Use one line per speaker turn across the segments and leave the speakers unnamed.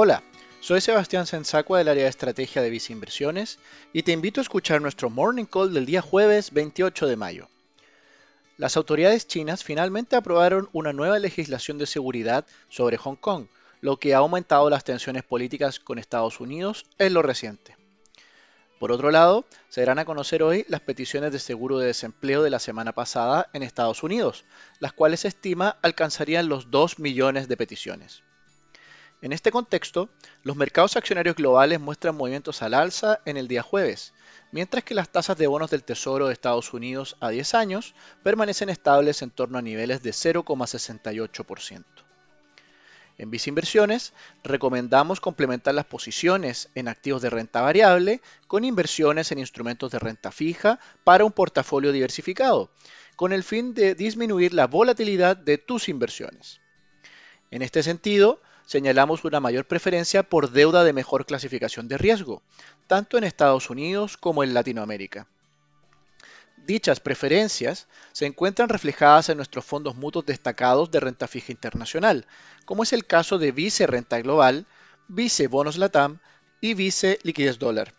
Hola, soy Sebastián Sensacua del área de estrategia de Visa Inversiones y te invito a escuchar nuestro Morning Call del día jueves 28 de mayo. Las autoridades chinas finalmente aprobaron una nueva legislación de seguridad sobre Hong Kong, lo que ha aumentado las tensiones políticas con Estados Unidos en lo reciente. Por otro lado, se darán a conocer hoy las peticiones de seguro de desempleo de la semana pasada en Estados Unidos, las cuales se estima alcanzarían los 2 millones de peticiones. En este contexto, los mercados accionarios globales muestran movimientos al alza en el día jueves, mientras que las tasas de bonos del Tesoro de Estados Unidos a 10 años permanecen estables en torno a niveles de 0,68%. En Visa Inversiones recomendamos complementar las posiciones en activos de renta variable con inversiones en instrumentos de renta fija para un portafolio diversificado, con el fin de disminuir la volatilidad de tus inversiones. En este sentido, señalamos una mayor preferencia por deuda de mejor clasificación de riesgo, tanto en Estados Unidos como en Latinoamérica. Dichas preferencias se encuentran reflejadas en nuestros fondos mutuos destacados de renta fija internacional, como es el caso de Vice Renta Global, Vice Bonos Latam y Vice Liquidez Dólar.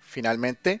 Finalmente,